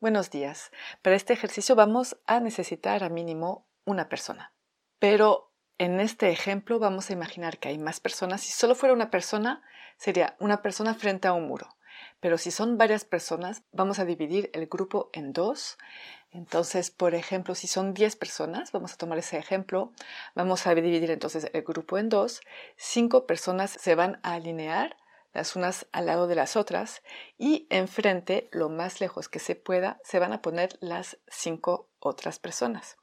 Buenos días. Para este ejercicio vamos a necesitar a mínimo una persona. Pero en este ejemplo vamos a imaginar que hay más personas. Si solo fuera una persona, sería una persona frente a un muro. Pero si son varias personas, vamos a dividir el grupo en dos. Entonces, por ejemplo, si son 10 personas, vamos a tomar ese ejemplo, vamos a dividir entonces el grupo en dos. Cinco personas se van a alinear las unas al lado de las otras y enfrente, lo más lejos que se pueda, se van a poner las cinco otras personas.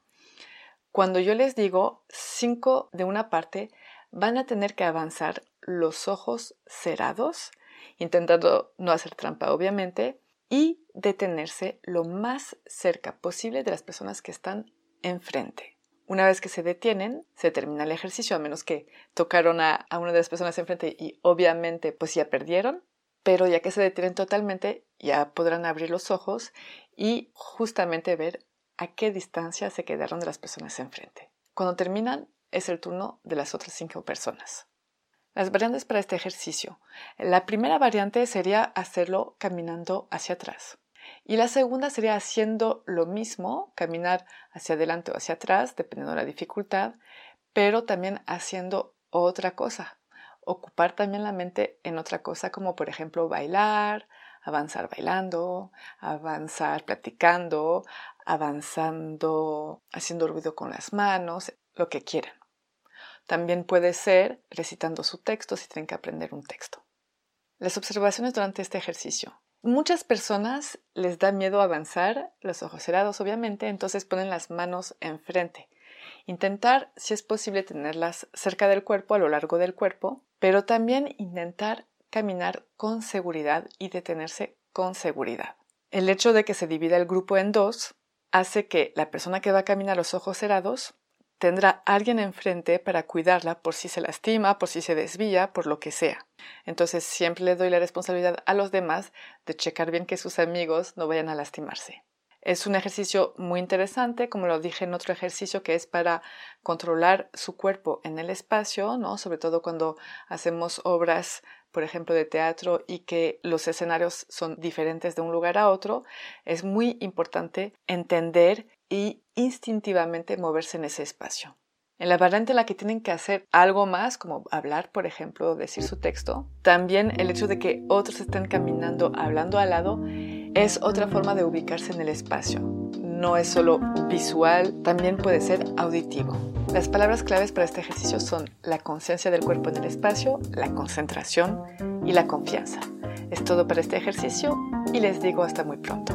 Cuando yo les digo cinco de una parte, van a tener que avanzar los ojos cerrados, intentando no hacer trampa obviamente, y detenerse lo más cerca posible de las personas que están enfrente. Una vez que se detienen, se termina el ejercicio, a menos que tocaron a, una de las personas enfrente y obviamente pues ya perdieron, pero ya que se detienen totalmente, ya podrán abrir los ojos y justamente ver a qué distancia se quedaron de las personas enfrente. Cuando terminan, es el turno de las otras cinco personas. Las variantes para este ejercicio. La primera variante sería hacerlo caminando hacia atrás. Y la segunda sería haciendo lo mismo, caminar hacia adelante o hacia atrás, dependiendo de la dificultad, pero también haciendo otra cosa. Ocupar también la mente en otra cosa, como por ejemplo bailar, avanzar bailando, avanzar platicando, avanzando haciendo ruido con las manos, lo que quieran. También puede ser recitando su texto si tienen que aprender un texto. Las observaciones durante este ejercicio. Muchas personas les da miedo avanzar, los ojos cerrados obviamente, entonces ponen las manos enfrente. Intentar, si es posible, tenerlas cerca del cuerpo, a lo largo del cuerpo, pero también intentar caminar con seguridad y detenerse con seguridad. El hecho de que se divida el grupo en dos hace que la persona que va a caminar los ojos cerrados tendrá alguien enfrente para cuidarla por si se lastima, por si se desvía, por lo que sea. Entonces siempre le doy la responsabilidad a los demás de checar bien que sus amigos no vayan a lastimarse. Es un ejercicio muy interesante, como lo dije en otro ejercicio, que es para controlar su cuerpo en el espacio, ¿no? Sobre todo cuando hacemos obras, por ejemplo, de teatro y que los escenarios son diferentes de un lugar a otro. Es muy importante entender y instintivamente moverse en ese espacio. En la variante en la que tienen que hacer algo más, como hablar, por ejemplo, decir su texto, también el hecho de que otros estén caminando, hablando al lado, es otra forma de ubicarse en el espacio. No es solo visual, también puede ser auditivo. Las palabras claves para este ejercicio son la conciencia del cuerpo en el espacio, la concentración y la confianza. Es todo para este ejercicio y les digo hasta muy pronto.